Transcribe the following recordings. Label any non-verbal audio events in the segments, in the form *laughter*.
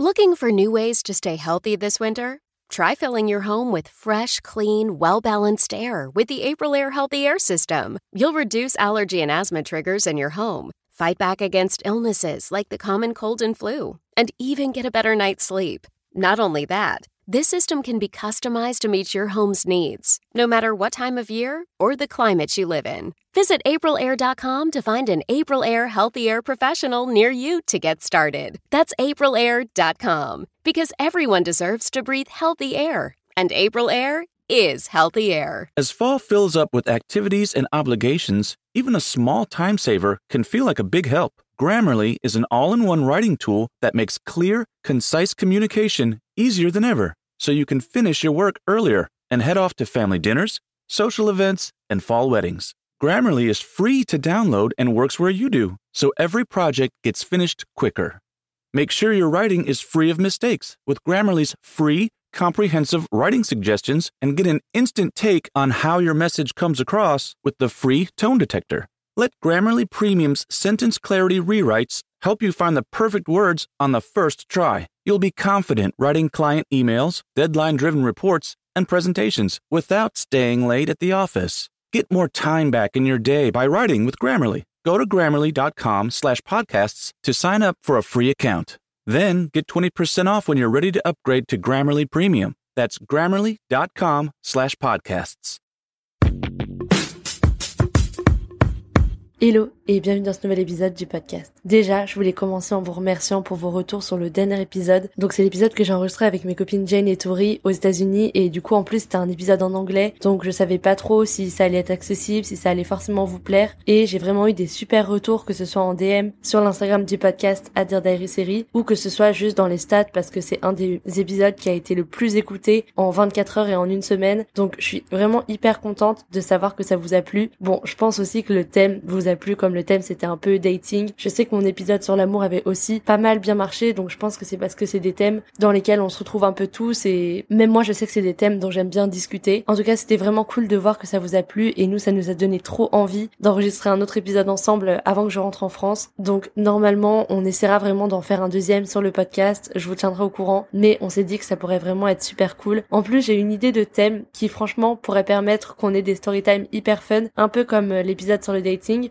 Looking for new ways to stay healthy this winter? Try filling your home with fresh, clean, well balanced air with the April Air Healthy Air System. You'll reduce allergy and asthma triggers in your home, fight back against illnesses like the common cold and flu, and even get a better night's sleep. Not only that, this system can be customized to meet your home's needs, no matter what time of year or the climate you live in. Visit aprilair.com to find an April Air Healthy Air professional near you to get started. That's aprilair.com because everyone deserves to breathe healthy air, and April Air is healthy air. As fall fills up with activities and obligations, even a small time saver can feel like a big help. Grammarly is an all in one writing tool that makes clear, concise communication easier than ever, so you can finish your work earlier and head off to family dinners, social events, and fall weddings. Grammarly is free to download and works where you do, so every project gets finished quicker. Make sure your writing is free of mistakes with Grammarly's free, comprehensive writing suggestions and get an instant take on how your message comes across with the free tone detector. Let Grammarly Premium's sentence clarity rewrites help you find the perfect words on the first try. You'll be confident writing client emails, deadline driven reports, and presentations without staying late at the office. Get more time back in your day by writing with Grammarly. Go to grammarly.com slash podcasts to sign up for a free account. Then get 20% off when you're ready to upgrade to Grammarly Premium. That's grammarly.com slash podcasts. Hello et bienvenue dans ce nouvel épisode du podcast. Déjà, je voulais commencer en vous remerciant pour vos retours sur le dernier épisode. Donc c'est l'épisode que j'ai enregistré avec mes copines Jane et Tori aux États-Unis et du coup en plus c'était un épisode en anglais. Donc je savais pas trop si ça allait être accessible, si ça allait forcément vous plaire et j'ai vraiment eu des super retours que ce soit en DM sur l'Instagram du podcast à dire Série ou que ce soit juste dans les stats parce que c'est un des épisodes qui a été le plus écouté en 24 heures et en une semaine. Donc je suis vraiment hyper contente de savoir que ça vous a plu. Bon, je pense aussi que le thème vous a plu comme le thème c'était un peu dating. Je sais que mon épisode sur l'amour avait aussi pas mal bien marché donc je pense que c'est parce que c'est des thèmes dans lesquels on se retrouve un peu tous et même moi je sais que c'est des thèmes dont j'aime bien discuter. En tout cas c'était vraiment cool de voir que ça vous a plu et nous ça nous a donné trop envie d'enregistrer un autre épisode ensemble avant que je rentre en France. Donc normalement on essaiera vraiment d'en faire un deuxième sur le podcast, je vous tiendrai au courant mais on s'est dit que ça pourrait vraiment être super cool. En plus j'ai une idée de thème qui franchement pourrait permettre qu'on ait des story time hyper fun, un peu comme l'épisode sur le dating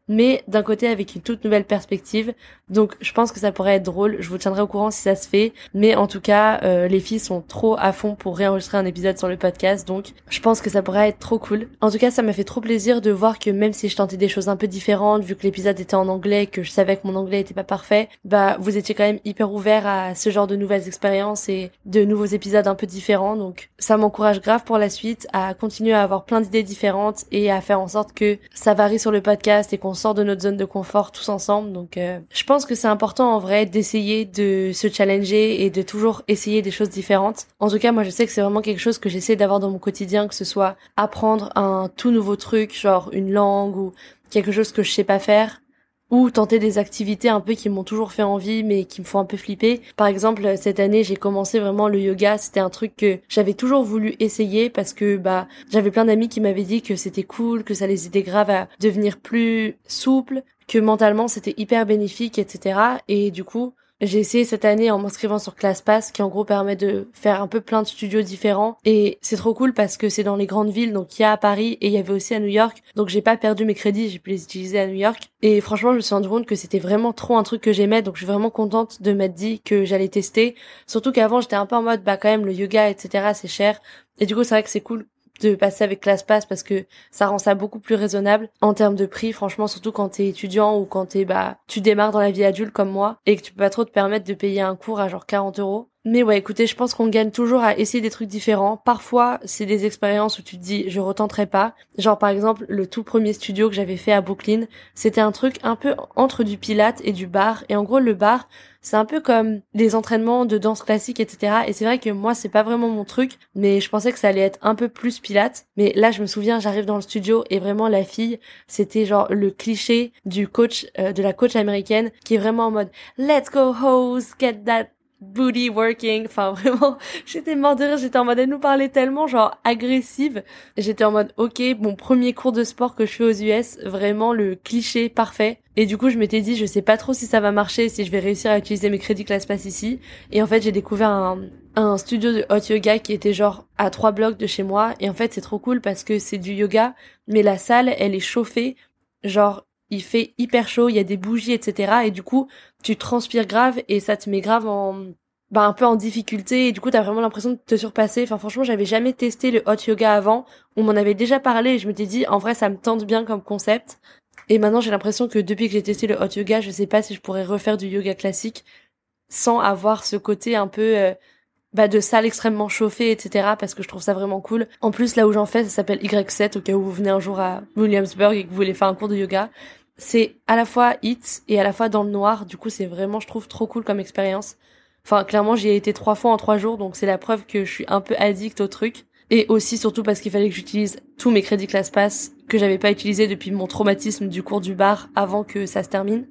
mais d'un côté avec une toute nouvelle perspective. Donc je pense que ça pourrait être drôle. Je vous tiendrai au courant si ça se fait. Mais en tout cas, euh, les filles sont trop à fond pour réenregistrer un épisode sur le podcast. Donc je pense que ça pourrait être trop cool. En tout cas, ça m'a fait trop plaisir de voir que même si je tentais des choses un peu différentes, vu que l'épisode était en anglais, que je savais que mon anglais était pas parfait, bah vous étiez quand même hyper ouvert à ce genre de nouvelles expériences et de nouveaux épisodes un peu différents. Donc ça m'encourage grave pour la suite à continuer à avoir plein d'idées différentes et à faire en sorte que ça varie sur le podcast et qu'on sort de notre zone de confort tous ensemble. Donc euh, je pense que c'est important en vrai d'essayer de se challenger et de toujours essayer des choses différentes. En tout cas, moi je sais que c'est vraiment quelque chose que j'essaie d'avoir dans mon quotidien, que ce soit apprendre un tout nouveau truc, genre une langue ou quelque chose que je sais pas faire ou tenter des activités un peu qui m'ont toujours fait envie mais qui me font un peu flipper. Par exemple, cette année, j'ai commencé vraiment le yoga, c'était un truc que j'avais toujours voulu essayer parce que bah j'avais plein d'amis qui m'avaient dit que c'était cool, que ça les aidait grave à devenir plus souples, que mentalement c'était hyper bénéfique, etc. Et du coup, j'ai essayé cette année en m'inscrivant sur ClassPass qui en gros permet de faire un peu plein de studios différents. Et c'est trop cool parce que c'est dans les grandes villes donc il y a à Paris et il y avait aussi à New York. Donc j'ai pas perdu mes crédits j'ai pu les utiliser à New York. Et franchement je me suis rendu compte que c'était vraiment trop un truc que j'aimais. Donc je suis vraiment contente de m'être dit que j'allais tester. Surtout qu'avant j'étais un peu en mode bah quand même le yoga etc c'est cher. Et du coup c'est vrai que c'est cool de passer avec ClassPass parce que ça rend ça beaucoup plus raisonnable en termes de prix. Franchement surtout quand t'es étudiant ou quand t'es bah tu démarres dans la vie adulte comme moi et que tu peux pas trop te permettre de payer un cours à genre 40 euros Mais ouais, écoutez, je pense qu'on gagne toujours à essayer des trucs différents. Parfois, c'est des expériences où tu te dis, je retenterai pas. Genre, par exemple, le tout premier studio que j'avais fait à Brooklyn, c'était un truc un peu entre du pilate et du bar. Et en gros, le bar, c'est un peu comme des entraînements de danse classique, etc. Et c'est vrai que moi, c'est pas vraiment mon truc, mais je pensais que ça allait être un peu plus pilate. Mais là, je me souviens, j'arrive dans le studio et vraiment la fille, c'était genre le cliché du coach, euh, de la coach américaine, qui est vraiment en mode Let's go hose, get that booty working. Enfin, *laughs* vraiment, j'étais mort de rire. J'étais en mode, elle nous parlait tellement, genre, agressive. J'étais en mode, ok, mon premier cours de sport que je fais aux US, vraiment le cliché parfait. Et du coup, je m'étais dit, je sais pas trop si ça va marcher, si je vais réussir à utiliser mes crédits classe pass ici. Et en fait, j'ai découvert un, un studio de hot yoga qui était genre à trois blocs de chez moi. Et en fait, c'est trop cool parce que c'est du yoga, mais la salle, elle est chauffée. Genre, il fait hyper chaud, il y a des bougies, etc. Et du coup, tu transpires grave et ça te met grave en, bah, un peu en difficulté et du coup, t'as vraiment l'impression de te surpasser. Enfin, franchement, j'avais jamais testé le hot yoga avant. On m'en avait déjà parlé et je m'étais dit, en vrai, ça me tente bien comme concept. Et maintenant, j'ai l'impression que depuis que j'ai testé le hot yoga, je sais pas si je pourrais refaire du yoga classique sans avoir ce côté un peu, euh, bah, de salle extrêmement chauffée, etc. parce que je trouve ça vraiment cool. En plus, là où j'en fais, ça s'appelle Y7 au cas où vous venez un jour à Williamsburg et que vous voulez faire un cours de yoga c'est à la fois hit et à la fois dans le noir. Du coup, c'est vraiment, je trouve, trop cool comme expérience. Enfin, clairement, j'y ai été trois fois en trois jours, donc c'est la preuve que je suis un peu addict au truc. Et aussi, surtout parce qu'il fallait que j'utilise tous mes crédits ClassPass que j'avais pas utilisé depuis mon traumatisme du cours du bar avant que ça se termine.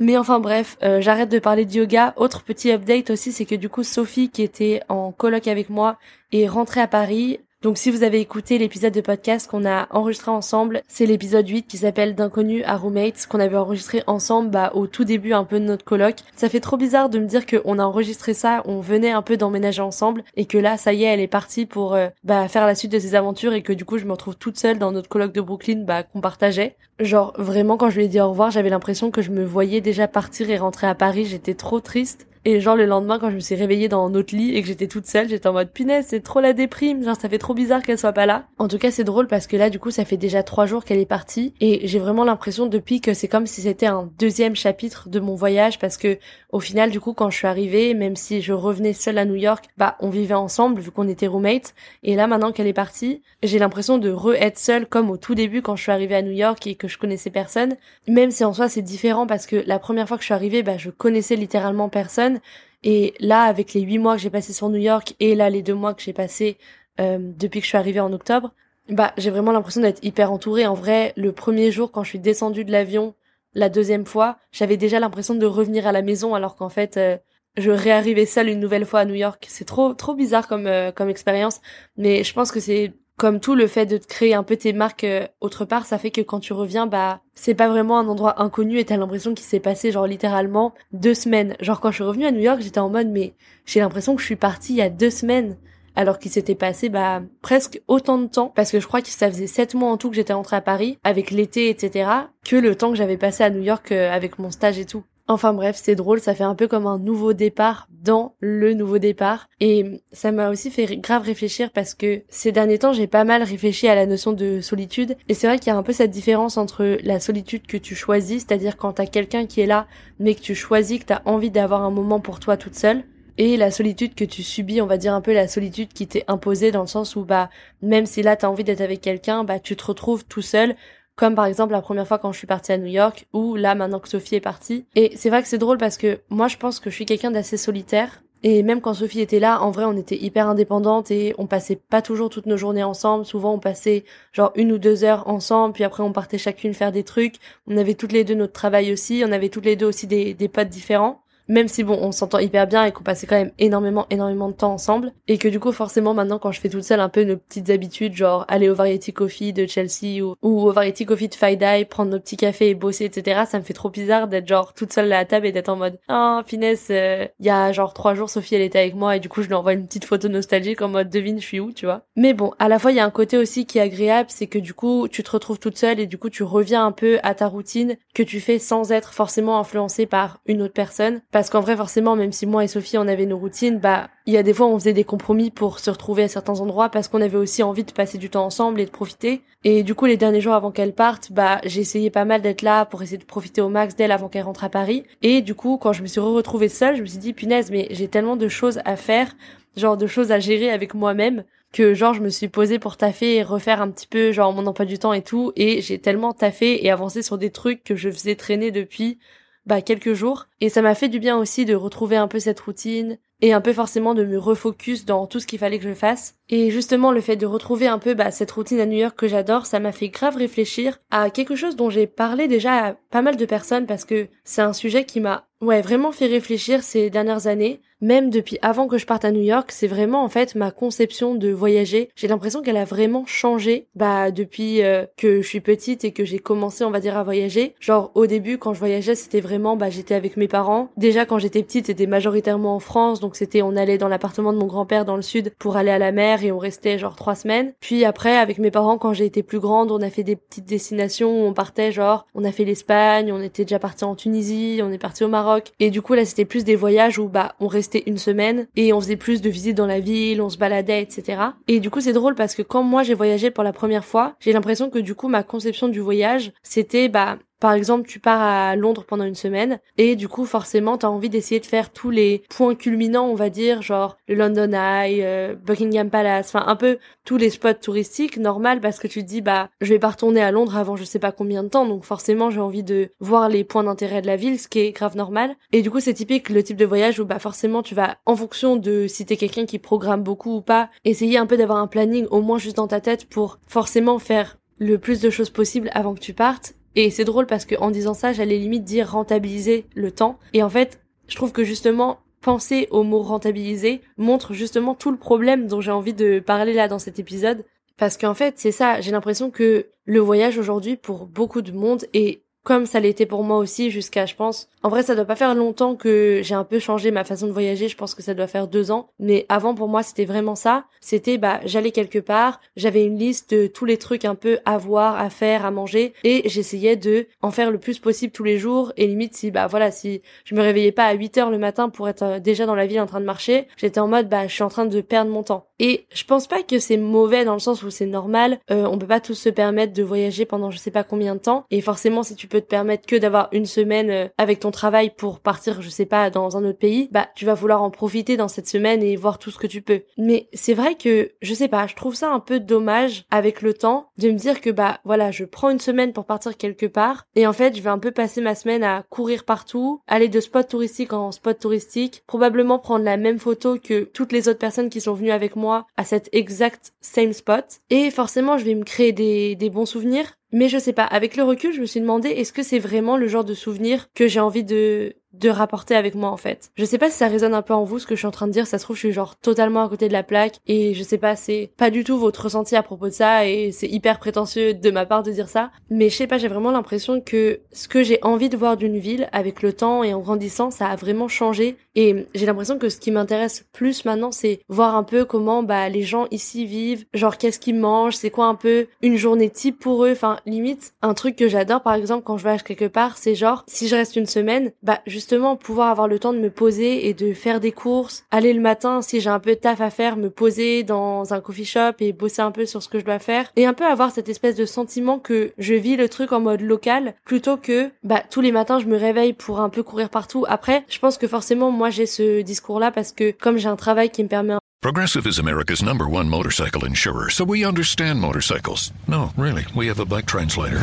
Mais enfin bref, euh, j'arrête de parler de yoga. Autre petit update aussi, c'est que du coup Sophie, qui était en colloque avec moi, est rentrée à Paris. Donc si vous avez écouté l'épisode de podcast qu'on a enregistré ensemble, c'est l'épisode 8 qui s'appelle D'inconnu à roommates qu'on avait enregistré ensemble bah, au tout début un peu de notre colloque. Ça fait trop bizarre de me dire qu'on a enregistré ça, on venait un peu d'emménager ensemble et que là ça y est elle est partie pour euh, bah, faire la suite de ses aventures et que du coup je me retrouve toute seule dans notre colloque de Brooklyn bah, qu'on partageait. Genre vraiment quand je lui ai dit au revoir j'avais l'impression que je me voyais déjà partir et rentrer à Paris, j'étais trop triste. Et genre le lendemain quand je me suis réveillée dans notre lit et que j'étais toute seule, j'étais en mode punaise, c'est trop la déprime, genre ça fait trop bizarre qu'elle soit pas là. En tout cas c'est drôle parce que là du coup ça fait déjà trois jours qu'elle est partie et j'ai vraiment l'impression depuis que c'est comme si c'était un deuxième chapitre de mon voyage parce que au final du coup quand je suis arrivée, même si je revenais seule à New York, bah on vivait ensemble vu qu'on était roommates et là maintenant qu'elle est partie, j'ai l'impression de re-être seule comme au tout début quand je suis arrivée à New York et que je connaissais personne. Même si en soi c'est différent parce que la première fois que je suis arrivée, bah je connaissais littéralement personne et là, avec les huit mois que j'ai passé sur New York et là les deux mois que j'ai passé euh, depuis que je suis arrivée en octobre, bah j'ai vraiment l'impression d'être hyper entourée. En vrai, le premier jour quand je suis descendue de l'avion, la deuxième fois, j'avais déjà l'impression de revenir à la maison alors qu'en fait euh, je réarrivais seule une nouvelle fois à New York. C'est trop trop bizarre comme euh, comme expérience, mais je pense que c'est comme tout le fait de créer un peu tes marques euh, autre part, ça fait que quand tu reviens, bah c'est pas vraiment un endroit inconnu et t'as l'impression qu'il s'est passé genre littéralement deux semaines. Genre quand je suis revenue à New York, j'étais en mode mais j'ai l'impression que je suis partie il y a deux semaines alors qu'il s'était passé bah presque autant de temps parce que je crois que ça faisait sept mois en tout que j'étais rentrée à Paris avec l'été etc que le temps que j'avais passé à New York euh, avec mon stage et tout. Enfin bref, c'est drôle, ça fait un peu comme un nouveau départ dans le nouveau départ. Et ça m'a aussi fait grave réfléchir parce que ces derniers temps, j'ai pas mal réfléchi à la notion de solitude. Et c'est vrai qu'il y a un peu cette différence entre la solitude que tu choisis, c'est-à-dire quand t'as quelqu'un qui est là, mais que tu choisis, que t'as envie d'avoir un moment pour toi toute seule. Et la solitude que tu subis, on va dire un peu la solitude qui t'est imposée dans le sens où bah même si là t'as envie d'être avec quelqu'un, bah tu te retrouves tout seul comme par exemple la première fois quand je suis partie à New York ou là maintenant que Sophie est partie. Et c'est vrai que c'est drôle parce que moi je pense que je suis quelqu'un d'assez solitaire. Et même quand Sophie était là, en vrai, on était hyper indépendantes et on passait pas toujours toutes nos journées ensemble. Souvent, on passait genre une ou deux heures ensemble, puis après, on partait chacune faire des trucs. On avait toutes les deux notre travail aussi. On avait toutes les deux aussi des, des potes différents même si bon on s'entend hyper bien et qu'on passait quand même énormément énormément de temps ensemble. Et que du coup forcément maintenant quand je fais toute seule un peu nos petites habitudes genre aller au Variety Coffee de Chelsea ou, au Variety Coffee de Friday prendre nos petits cafés et bosser etc ça me fait trop bizarre d'être genre toute seule à la table et d'être en mode ah oh, finesse euh, il y a genre trois jours Sophie elle était avec moi et du coup je lui envoie une petite photo nostalgique en mode devine je suis où tu vois. Mais bon à la fois il y a un côté aussi qui est agréable c'est que du coup tu te retrouves toute seule et du coup tu reviens un peu à ta routine que tu fais sans être forcément influencé par une autre personne Parce qu'en vrai, forcément, même si moi et Sophie, on avait nos routines, bah, il y a des fois, on faisait des compromis pour se retrouver à certains endroits parce qu'on avait aussi envie de passer du temps ensemble et de profiter. Et du coup, les derniers jours avant qu'elle parte, bah, j'ai essayé pas mal d'être là pour essayer de profiter au max d'elle avant qu'elle rentre à Paris. Et du coup, quand je me suis retrouvée seule, je me suis dit, punaise, mais j'ai tellement de choses à faire, genre de choses à gérer avec moi-même que genre je me suis posée pour taffer et refaire un petit peu genre mon emploi du temps et tout et j'ai tellement taffé et avancé sur des trucs que je faisais traîner depuis bah, quelques jours. Et ça m'a fait du bien aussi de retrouver un peu cette routine et un peu forcément de me refocus dans tout ce qu'il fallait que je fasse. Et justement, le fait de retrouver un peu bah, cette routine à New York que j'adore, ça m'a fait grave réfléchir à quelque chose dont j'ai parlé déjà à pas mal de personnes parce que c'est un sujet qui m'a ouais vraiment fait réfléchir ces dernières années même depuis avant que je parte à New York, c'est vraiment en fait ma conception de voyager. J'ai l'impression qu'elle a vraiment changé bah depuis euh, que je suis petite et que j'ai commencé on va dire à voyager. Genre au début quand je voyageais, c'était vraiment bah j'étais avec mes parents. Déjà quand j'étais petite, c'était majoritairement en France, donc c'était on allait dans l'appartement de mon grand-père dans le sud pour aller à la mer et on restait genre trois semaines. Puis après avec mes parents quand j'ai été plus grande, on a fait des petites destinations où on partait genre on a fait l'Espagne, on était déjà parti en Tunisie, on est parti au Maroc et du coup là c'était plus des voyages où bah on restait une semaine et on faisait plus de visites dans la ville, on se baladait, etc. Et du coup, c'est drôle parce que quand moi j'ai voyagé pour la première fois, j'ai l'impression que du coup, ma conception du voyage, c'était bah par exemple, tu pars à Londres pendant une semaine et du coup, forcément, t'as envie d'essayer de faire tous les points culminants, on va dire, genre London Eye, euh, Buckingham Palace, enfin un peu tous les spots touristiques, normal parce que tu te dis bah je vais pas retourner à Londres avant je sais pas combien de temps, donc forcément j'ai envie de voir les points d'intérêt de la ville, ce qui est grave normal. Et du coup, c'est typique le type de voyage où bah forcément tu vas en fonction de si t'es quelqu'un qui programme beaucoup ou pas, essayer un peu d'avoir un planning au moins juste dans ta tête pour forcément faire le plus de choses possible avant que tu partes et c'est drôle parce que en disant ça, j'allais limite dire rentabiliser le temps. Et en fait, je trouve que justement, penser au mot rentabiliser montre justement tout le problème dont j'ai envie de parler là dans cet épisode. Parce qu'en fait, c'est ça, j'ai l'impression que le voyage aujourd'hui pour beaucoup de monde est comme ça l'était pour moi aussi jusqu'à, je pense, en vrai, ça doit pas faire longtemps que j'ai un peu changé ma façon de voyager. Je pense que ça doit faire deux ans. Mais avant, pour moi, c'était vraiment ça. C'était, bah, j'allais quelque part, j'avais une liste de tous les trucs un peu à voir, à faire, à manger, et j'essayais de en faire le plus possible tous les jours. Et limite, si, bah, voilà, si je me réveillais pas à 8 heures le matin pour être euh, déjà dans la ville en train de marcher, j'étais en mode, bah, je suis en train de perdre mon temps. Et je pense pas que c'est mauvais dans le sens où c'est normal. Euh, on peut pas tous se permettre de voyager pendant je sais pas combien de temps. Et forcément, si tu peux te permettre que d'avoir une semaine euh, avec ton travail pour partir, je sais pas, dans un autre pays, bah tu vas vouloir en profiter dans cette semaine et voir tout ce que tu peux. Mais c'est vrai que, je sais pas, je trouve ça un peu dommage avec le temps de me dire que bah voilà, je prends une semaine pour partir quelque part et en fait je vais un peu passer ma semaine à courir partout, aller de spot touristique en spot touristique, probablement prendre la même photo que toutes les autres personnes qui sont venues avec moi à cet exact same spot et forcément je vais me créer des, des bons souvenirs mais je sais pas, avec le recul, je me suis demandé est-ce que c'est vraiment le genre de souvenir que j'ai envie de de rapporter avec moi en fait. Je sais pas si ça résonne un peu en vous ce que je suis en train de dire, ça se trouve je suis genre totalement à côté de la plaque et je sais pas, c'est pas du tout votre ressenti à propos de ça et c'est hyper prétentieux de ma part de dire ça, mais je sais pas, j'ai vraiment l'impression que ce que j'ai envie de voir d'une ville avec le temps et en grandissant, ça a vraiment changé. Et j'ai l'impression que ce qui m'intéresse plus maintenant, c'est voir un peu comment bah les gens ici vivent, genre qu'est-ce qu'ils mangent, c'est quoi un peu une journée type pour eux, enfin limite un truc que j'adore par exemple quand je voyage quelque part, c'est genre si je reste une semaine, bah justement pouvoir avoir le temps de me poser et de faire des courses, aller le matin si j'ai un peu de taf à faire, me poser dans un coffee shop et bosser un peu sur ce que je dois faire et un peu avoir cette espèce de sentiment que je vis le truc en mode local plutôt que bah tous les matins je me réveille pour un peu courir partout. Après, je pense que forcément moi j'ai ce discours là parce que comme j'ai un travail qui me permet Progressive is America's number one motorcycle insurer, so we understand motorcycles. No, really, we have a bike translator.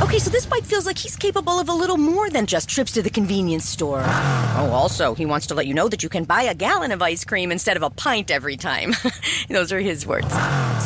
Okay, so this bike feels like he's capable of a little more than just trips to the convenience store. Oh, also, he wants to let you know that you can buy a gallon of ice cream instead of a pint every time. *laughs* Those are his words.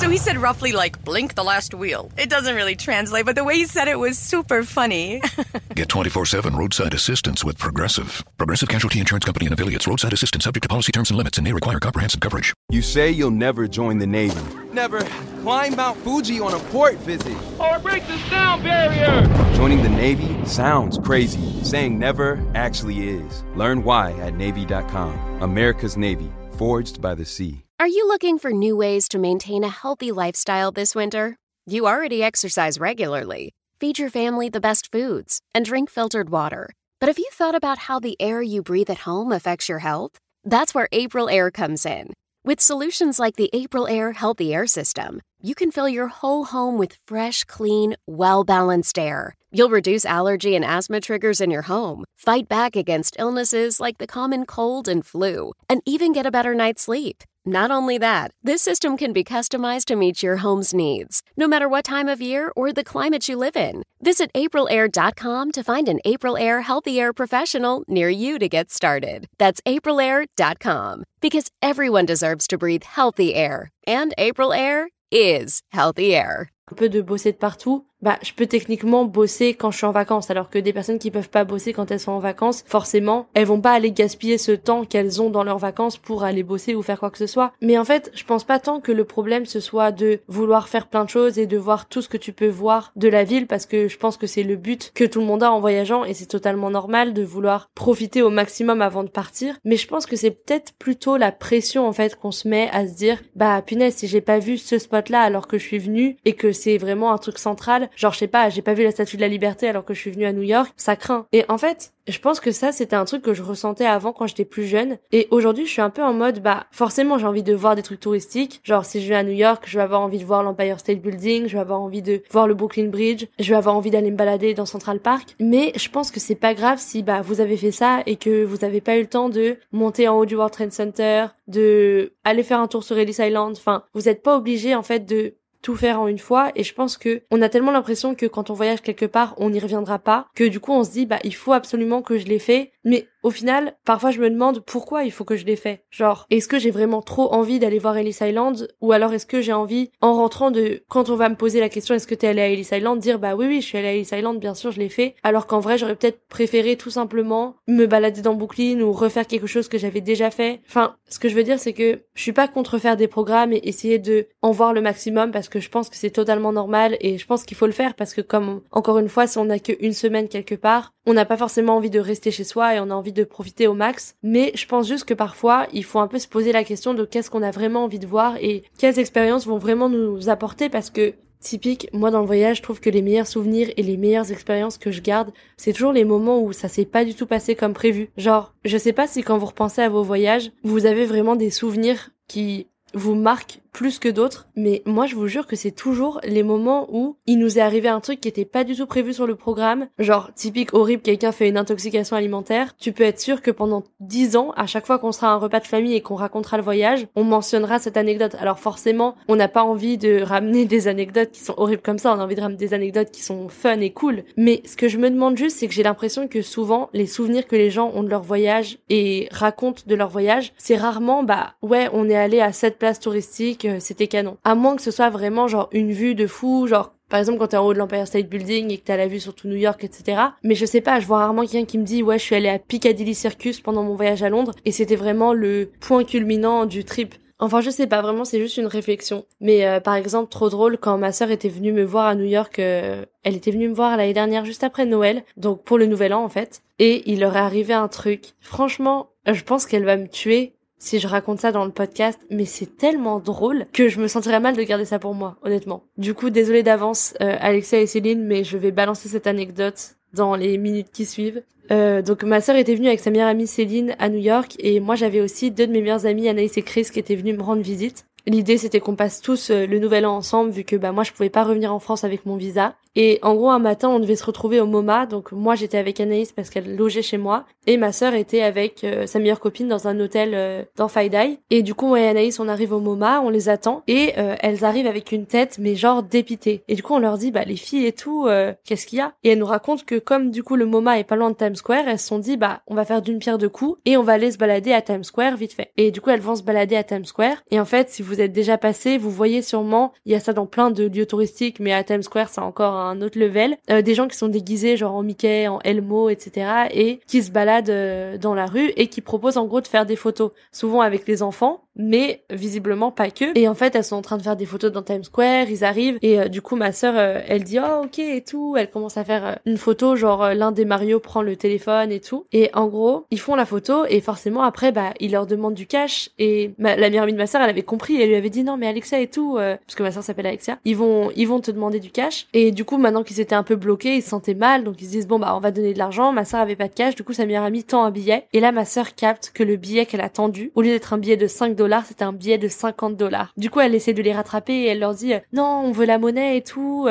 So he said roughly like, blink the last wheel. It doesn't really translate, but the way he said it was super funny. *laughs* Get 24 7 roadside assistance with Progressive. Progressive Casualty Insurance Company and affiliates. Roadside assistance subject to policy terms and limits and may require comprehensive coverage. You say you'll never join the Navy. Never climb Mount Fuji on a port visit. Or break the sound barrier. Joining the Navy sounds crazy. Saying never actually is. Learn why at Navy.com. America's Navy, forged by the sea. Are you looking for new ways to maintain a healthy lifestyle this winter? You already exercise regularly. Feed your family the best foods and drink filtered water. But have you thought about how the air you breathe at home affects your health? That's where April Air comes in. With solutions like the April Air Healthy Air System, you can fill your whole home with fresh, clean, well balanced air. You'll reduce allergy and asthma triggers in your home, fight back against illnesses like the common cold and flu, and even get a better night's sleep. Not only that, this system can be customized to meet your home's needs, no matter what time of year or the climate you live in. Visit aprilair.com to find an April Air Healthy Air professional near you to get started. That's aprilair.com. Because everyone deserves to breathe healthy air, and April Air is healthy air. Un peu de bosser de partout, bah, je peux techniquement bosser quand je suis en vacances, alors que des personnes qui peuvent pas bosser quand elles sont en vacances, forcément, elles vont pas aller gaspiller ce temps qu'elles ont dans leurs vacances pour aller bosser ou faire quoi que ce soit. Mais en fait, je pense pas tant que le problème ce soit de vouloir faire plein de choses et de voir tout ce que tu peux voir de la ville, parce que je pense que c'est le but que tout le monde a en voyageant et c'est totalement normal de vouloir profiter au maximum avant de partir. Mais je pense que c'est peut-être plutôt la pression en fait qu'on se met à se dire, bah punaise, si j'ai pas vu ce spot là alors que je suis venue et que c'est vraiment un truc central, genre je sais pas, j'ai pas vu la Statue de la Liberté alors que je suis venue à New York, ça craint. Et en fait, je pense que ça c'était un truc que je ressentais avant quand j'étais plus jeune. Et aujourd'hui je suis un peu en mode bah forcément j'ai envie de voir des trucs touristiques, genre si je vais à New York, je vais avoir envie de voir l'Empire State Building, je vais avoir envie de voir le Brooklyn Bridge, je vais avoir envie d'aller me balader dans Central Park, mais je pense que c'est pas grave si bah vous avez fait ça et que vous avez pas eu le temps de monter en haut du World Trade Center, de aller faire un tour sur Ellis Island, enfin vous êtes pas obligé en fait de tout faire en une fois. Et je pense que on a tellement l'impression que quand on voyage quelque part on n'y reviendra pas que du coup on se dit bah il faut absolument que je l'ai fait mais au final parfois je me demande pourquoi il faut que je l'ai fait. Genre est-ce que j'ai vraiment trop envie d'aller voir Ellis Island ou alors est-ce que j'ai envie en rentrant de quand on va me poser la question est-ce que t'es allé à Ellis Island dire bah oui oui je suis allé à Ellis Island bien sûr je l'ai fait. Alors qu'en vrai j'aurais peut-être préféré tout simplement me balader dans Brooklyn ou refaire quelque chose que j'avais déjà fait. Enfin ce que je veux dire c'est que je suis pas contre faire des programmes et essayer de en voir le maximum parce que je pense que c'est totalement normal et je pense qu'il faut le faire parce que comme encore une fois si on n'a qu'une semaine quelque part on n'a pas forcément envie de rester chez soi on a envie de profiter au max mais je pense juste que parfois il faut un peu se poser la question de qu'est-ce qu'on a vraiment envie de voir et quelles expériences vont vraiment nous apporter parce que Typique, moi dans le voyage, je trouve que les meilleurs souvenirs et les meilleures expériences que je garde, c'est toujours les moments où ça s'est pas du tout passé comme prévu. Genre, je sais pas si quand vous repensez à vos voyages, vous avez vraiment des souvenirs qui vous marquent plus que d'autres, mais moi je vous jure que c'est toujours les moments où il nous est arrivé un truc qui était pas du tout prévu sur le programme, genre typique horrible, quelqu'un fait une intoxication alimentaire, tu peux être sûr que pendant dix ans, à chaque fois qu'on sera à un repas de famille et qu'on racontera le voyage, on mentionnera cette anecdote. Alors forcément, on n'a pas envie de ramener des anecdotes qui sont horribles comme ça, on a envie de ramener des anecdotes qui sont fun et cool, mais ce que je me demande juste, c'est que j'ai l'impression que souvent, les souvenirs que les gens ont de leur voyage et racontent de leur voyage, c'est rarement, bah ouais, on est allé à cette place touristique, c'était canon. À moins que ce soit vraiment genre une vue de fou, genre par exemple quand t'es en haut de l'Empire State Building et que t'as la vue sur tout New York, etc. Mais je sais pas, je vois rarement quelqu'un qui me dit ouais je suis allé à Piccadilly Circus pendant mon voyage à Londres et c'était vraiment le point culminant du trip. Enfin, je sais pas, vraiment, c'est juste une réflexion. Mais euh, par exemple, trop drôle, quand ma sœur était venue me voir à New York, euh, elle était venue me voir l'année dernière, juste après Noël, donc pour le Nouvel An en fait, et il leur est arrivé un truc. Franchement, je pense qu'elle va me tuer si je raconte ça dans le podcast, mais c'est tellement drôle que je me sentirais mal de garder ça pour moi, honnêtement. Du coup, désolé d'avance, euh, Alexia et Céline, mais je vais balancer cette anecdote dans les minutes qui suivent. Euh, donc ma sœur était venue avec sa meilleure amie Céline à New York et moi j'avais aussi deux de mes meilleures amies Anaïs et Chris qui étaient venus me rendre visite. L'idée c'était qu'on passe tous euh, le nouvel an ensemble vu que bah moi je pouvais pas revenir en France avec mon visa. Et en gros un matin on devait se retrouver au MoMA donc moi j'étais avec Anaïs parce qu'elle logeait chez moi et ma sœur était avec euh, sa meilleure copine dans un hôtel euh, dans Faidai. Et du coup moi et Anaïs on arrive au MoMA, on les attend et elles arrivent avec une tête mais genre dépitée. Et du coup on leur dit bah les filles et tout qu'est-ce qu'il y a? Et elles nous racontent que comme du coup le MoMA est pas loin de Times Square, elles se sont dit bah on va faire d'une pierre deux coups et on va aller se balader à Times Square vite fait. Et du coup elles vont se balader à Times Square et en fait si vous êtes déjà passé, vous voyez sûrement, il y a ça dans plein de lieux touristiques, mais à Times Square, c'est encore un autre level. Euh, des gens qui sont déguisés genre en Mickey, en Elmo, etc. et qui se baladent euh, dans la rue et qui proposent en gros de faire des photos, souvent avec les enfants, mais visiblement pas que. Et en fait, elles sont en train de faire des photos dans Times Square, ils arrivent et euh, du coup ma sœur euh, elle dit "Oh OK" et tout, elle commence à faire euh, une photo genre l'un des Mario prend le téléphone et tout. Et en gros, ils font la photo et forcément après bah ils leur demandent du cash et la meilleure amie de ma sœur, elle avait compris, elle lui avait dit "Non, mais Alexa et tout parce que ma sœur s'appelle Alexia, ils vont ils vont te demander du cash." Et du coup, maintenant qu'ils étaient un peu bloqués, ils se sentaient mal, donc ils se disent "Bon bah on va donner de l'argent." Ma sœur avait pas de cash, du coup sa meilleure amie tend un billet et là ma sœur capte que le billet qu'elle a tendu au lieu d'être un billet de 5 dollars, c'était un billet de 50 dollars. Du coup, elle essaie de les rattraper et elle leur dit "Non, on veut la monnaie et tout."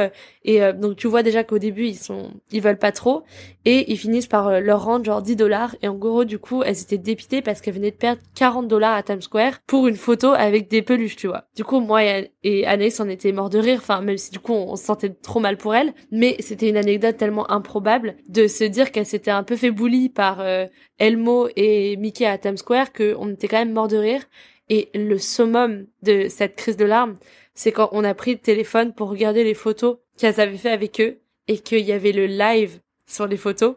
Et euh, donc tu vois déjà qu'au début ils sont, ils veulent pas trop et ils finissent par euh, leur rendre genre 10 dollars et en gros du coup elles étaient dépitées parce qu'elles venaient de perdre 40 dollars à Times Square pour une photo avec des peluches, tu vois. Du coup moi et, Anaïs on était mort de rire, enfin même si du coup on, se sentait trop mal pour elle, mais c'était une anecdote tellement improbable de se dire qu'elle s'était un peu fait bully par euh, Elmo et Mickey à Times Square qu'on était quand même mort de rire. Et le summum de cette crise de larmes, c'est quand on a pris le téléphone pour regarder les photos qu'elles avaient fait avec eux et qu'il y avait le live sur les photos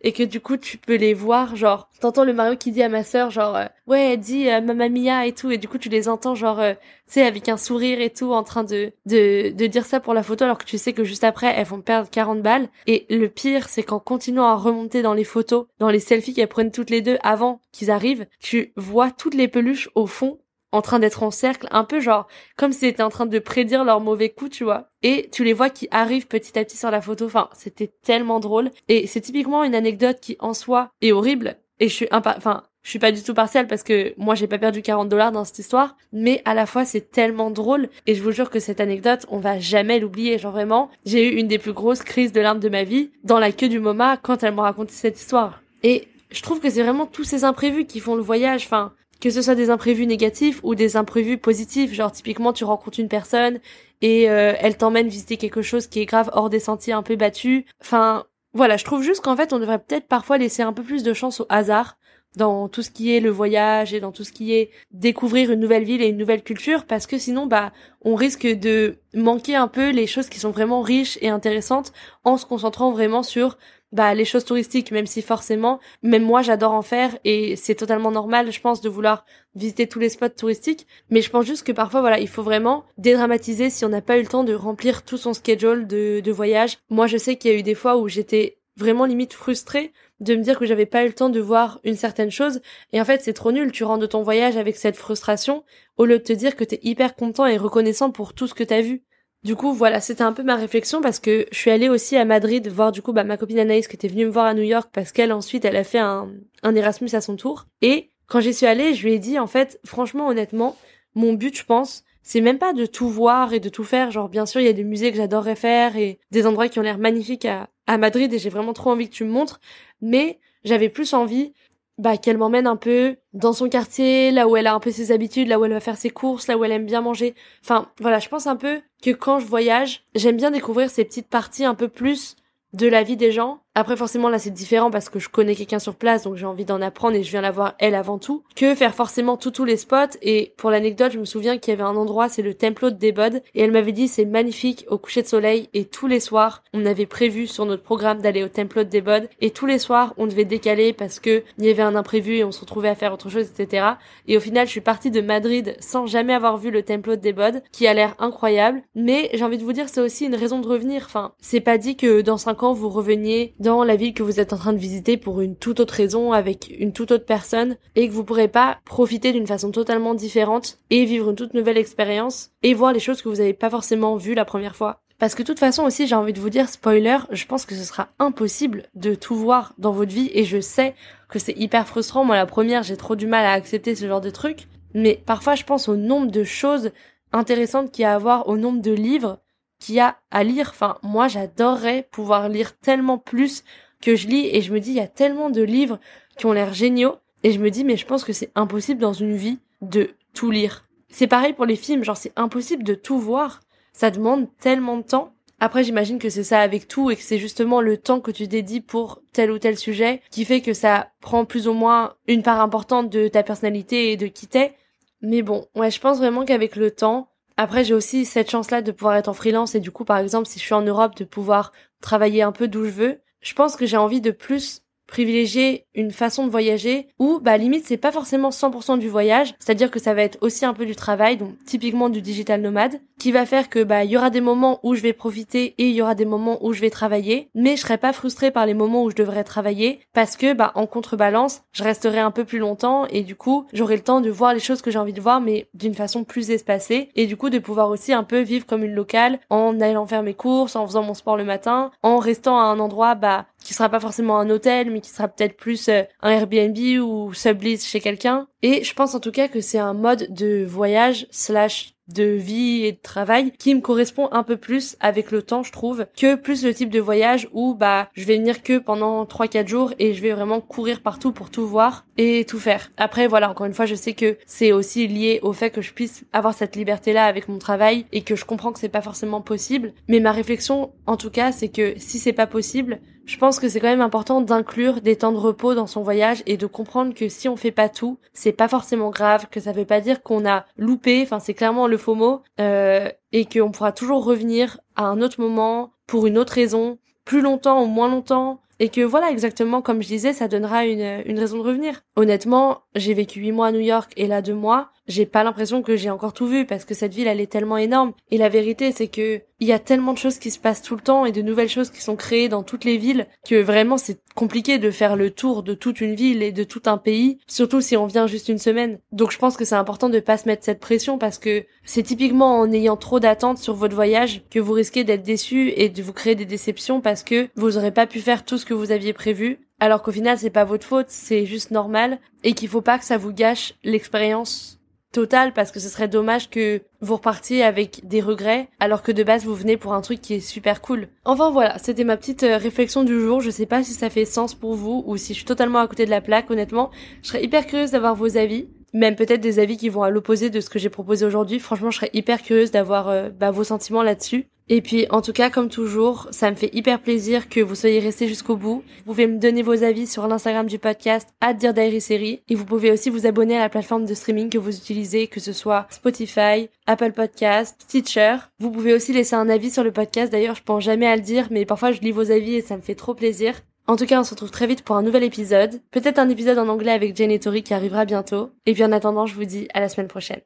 et que du coup tu peux les voir genre t'entends le Mario qui dit à ma sœur genre euh, ouais elle dit euh, Mamma Mia et tout et du coup tu les entends genre euh, tu sais avec un sourire et tout en train de, de de dire ça pour la photo alors que tu sais que juste après elles vont perdre 40 balles. Et le pire c'est qu'en continuant à remonter dans les photos dans les selfies qu'elles prennent toutes les deux avant qu'ils arrivent tu vois toutes les peluches au fond en train d'être en cercle, un peu genre comme si c'était en train de prédire leur mauvais coup, tu vois. Et tu les vois qui arrivent petit à petit sur la photo. Enfin, c'était tellement drôle. Et c'est typiquement une anecdote qui en soi est horrible. Et je suis enfin, je suis pas du tout partielle parce que moi j'ai pas perdu 40 dollars dans cette histoire, mais à la fois c'est tellement drôle et je vous jure que cette anecdote on va jamais l'oublier. Genre vraiment, j'ai eu une des plus grosses crises de larmes de ma vie dans la queue du MoMA quand elle m'a raconté cette histoire. Et je trouve que c'est vraiment tous ces imprévus qui font le voyage. Enfin, que ce soit des imprévus négatifs ou des imprévus positifs, genre typiquement tu rencontres une personne et euh, elle t'emmène visiter quelque chose qui est grave hors des sentiers un peu battus. Enfin, voilà, je trouve juste qu'en fait on devrait peut-être parfois laisser un peu plus de chance au hasard dans tout ce qui est le voyage et dans tout ce qui est découvrir une nouvelle ville et une nouvelle culture parce que sinon bah on risque de manquer un peu les choses qui sont vraiment riches et intéressantes en se concentrant vraiment sur bah les choses touristiques même si forcément même moi j'adore en faire et c'est totalement normal je pense de vouloir visiter tous les spots touristiques. Mais je pense juste que parfois voilà il faut vraiment dédramatiser si on n'a pas eu le temps de remplir tout son schedule de, voyage. Moi je sais qu'il y a eu des fois où j'étais vraiment limite frustrée de me dire que j'avais pas eu le temps de voir une certaine chose. Et en fait c'est trop nul. Tu rentres de ton voyage avec cette frustration au lieu de te dire que t'es hyper content et reconnaissant pour tout ce que t'as vu du coup, voilà, c'était un peu ma réflexion parce que je suis allée aussi à Madrid voir du coup bah, ma copine Anaïs qui était venue me voir à New York parce qu'elle ensuite elle a fait un, un Erasmus à son tour. Et quand j'y suis allée, je lui ai dit en fait, franchement, honnêtement, mon but, je pense, c'est même pas de tout voir et de tout faire. Genre, bien sûr, il y a des musées que j'adorerais faire et des endroits qui ont l'air magnifiques à, à Madrid et j'ai vraiment trop envie que tu me montres. Mais j'avais plus envie bah, qu'elle m'emmène un peu dans son quartier, là où elle a un peu ses habitudes, là où elle va faire ses courses, là où elle aime bien manger. Enfin, voilà, je pense un peu que quand je voyage, j'aime bien découvrir ces petites parties un peu plus de la vie des gens après forcément là c'est différent parce que je connais quelqu'un sur place donc j'ai envie d'en apprendre et je viens la voir elle avant tout que faire forcément tout tous les spots. Et pour l'anecdote je me souviens qu'il y avait un endroit c'est le Templo de Debod et elle m'avait dit c'est magnifique au coucher de soleil et tous les soirs on avait prévu sur notre programme d'aller au Templo de Debod et tous les soirs on devait décaler parce que il y avait un imprévu et on se retrouvait à faire autre chose etc et au final je suis partie de Madrid sans jamais avoir vu le Templo de Debod qui a l'air incroyable. Mais j'ai envie de vous dire c'est aussi une raison de revenir. Enfin c'est pas dit que dans cinq ans vous reveniez dans la ville que vous êtes en train de visiter pour une toute autre raison, avec une toute autre personne, et que vous pourrez pas profiter d'une façon totalement différente et vivre une toute nouvelle expérience et voir les choses que vous n'avez pas forcément vues la première fois. Parce que de toute façon aussi, j'ai envie de vous dire, spoiler, je pense que ce sera impossible de tout voir dans votre vie et je sais que c'est hyper frustrant. Moi, la première, j'ai trop du mal à accepter ce genre de truc. Mais parfois, je pense au nombre de choses intéressantes qu'il y a à voir, au nombre de livres qu'il y a à lire. Enfin, moi, j'adorerais pouvoir lire tellement plus que je lis et je me dis, il y a tellement de livres qui ont l'air géniaux. Et je me dis, mais je pense que c'est impossible dans une vie de tout lire. C'est pareil pour les films, genre c'est impossible de tout voir. Ça demande tellement de temps. Après, j'imagine que c'est ça avec tout et que c'est justement le temps que tu dédies pour tel ou tel sujet qui fait que ça prend plus ou moins une part importante de ta personnalité et de qui t'es. Mais bon, ouais, je pense vraiment qu'avec le temps, après j'ai aussi cette chance-là de pouvoir être en freelance et du coup, par exemple, si je suis en Europe, de pouvoir travailler un peu d'où je veux. Je pense que j'ai envie de plus privilégier une façon de voyager où, bah, limite, c'est pas forcément 100% du voyage, c'est-à-dire que ça va être aussi un peu du travail, donc typiquement du digital nomade, qui va faire que, bah, il y aura des moments où je vais profiter et il y aura des moments où je vais travailler, mais je serai pas frustrée par les moments où je devrais travailler parce que, bah, en contrebalance, je resterai un peu plus longtemps et du coup, j'aurai le temps de voir les choses que j'ai envie de voir, mais d'une façon plus espacée et du coup, de pouvoir aussi un peu vivre comme une locale en allant faire mes courses, en faisant mon sport le matin, en restant à un endroit, bah, qui sera pas forcément un hôtel, mais qui sera peut-être plus euh, un Airbnb ou sublease chez quelqu'un. Et je pense en tout cas que c'est un mode de voyage slash de vie et de travail qui me correspond un peu plus avec le temps je trouve que plus le type de voyage où bah je vais venir que pendant 3 4 jours et je vais vraiment courir partout pour tout voir et tout faire. Après voilà, encore une fois, je sais que c'est aussi lié au fait que je puisse avoir cette liberté là avec mon travail et que je comprends que c'est pas forcément possible, mais ma réflexion en tout cas, c'est que si c'est pas possible, je pense que c'est quand même important d'inclure des temps de repos dans son voyage et de comprendre que si on fait pas tout, c'est pas forcément grave, que ça veut pas dire qu'on a loupé, enfin c'est clairement le faux mot, euh, et qu'on pourra toujours revenir à un autre moment, pour une autre raison, plus longtemps ou moins longtemps, et que voilà exactement comme je disais ça donnera une, une raison de revenir. Honnêtement, j'ai vécu huit mois à New York et là deux mois, j'ai pas l'impression que j'ai encore tout vu parce que cette ville elle est tellement énorme et la vérité c'est que il y a tellement de choses qui se passent tout le temps et de nouvelles choses qui sont créées dans toutes les villes que vraiment c'est compliqué de faire le tour de toute une ville et de tout un pays, surtout si on vient juste une semaine. Donc je pense que c'est important de pas se mettre cette pression parce que c'est typiquement en ayant trop d'attentes sur votre voyage que vous risquez d'être déçu et de vous créer des déceptions parce que vous aurez pas pu faire tout ce que vous aviez prévu alors qu'au final c'est pas votre faute, c'est juste normal et qu'il faut pas que ça vous gâche l'expérience total parce que ce serait dommage que vous repartiez avec des regrets alors que de base vous venez pour un truc qui est super cool. Enfin voilà, c'était ma petite euh, réflexion du jour. Je sais pas si ça fait sens pour vous ou si je suis totalement à côté de la plaque. Honnêtement, je serais hyper curieuse d'avoir vos avis. Même peut-être des avis qui vont à l'opposé de ce que j'ai proposé aujourd'hui. Franchement, je serais hyper curieuse d'avoir euh, bah, vos sentiments là-dessus. Et puis, en tout cas, comme toujours, ça me fait hyper plaisir que vous soyez restés jusqu'au bout. Vous pouvez me donner vos avis sur l'Instagram du podcast, at Série. Et vous pouvez aussi vous abonner à la plateforme de streaming que vous utilisez, que ce soit Spotify, Apple Podcast, Stitcher. Vous pouvez aussi laisser un avis sur le podcast. D'ailleurs, je pense jamais à le dire, mais parfois je lis vos avis et ça me fait trop plaisir. En tout cas, on se retrouve très vite pour un nouvel épisode. Peut-être un épisode en anglais avec Jane et Tori qui arrivera bientôt. Et puis en attendant, je vous dis à la semaine prochaine.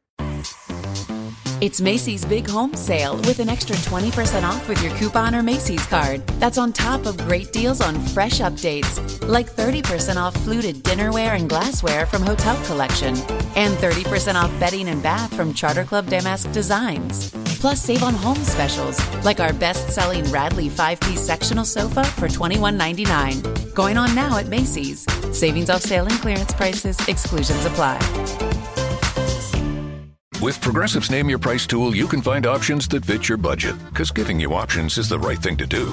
It's Macy's Big Home Sale with an extra 20% off with your coupon or Macy's card. That's on top of great deals on fresh updates, like 30% off fluted dinnerware and glassware from Hotel Collection, and 30% off bedding and bath from Charter Club Damask Designs. Plus, save on home specials, like our best selling Radley 5 piece sectional sofa for $21.99. Going on now at Macy's. Savings off sale and clearance prices, exclusions apply. With Progressive's Name Your Price tool, you can find options that fit your budget, because giving you options is the right thing to do.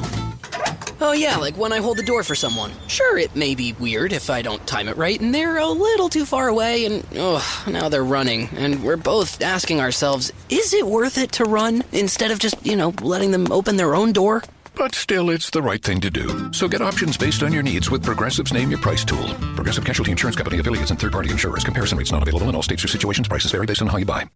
Oh, yeah, like when I hold the door for someone. Sure, it may be weird if I don't time it right, and they're a little too far away, and oh, now they're running, and we're both asking ourselves, is it worth it to run instead of just, you know, letting them open their own door? But still, it's the right thing to do. So get options based on your needs with Progressive's Name Your Price tool. Progressive Casualty Insurance Company affiliates and third party insurers. Comparison rates not available in all states or situations. Prices vary based on how you buy.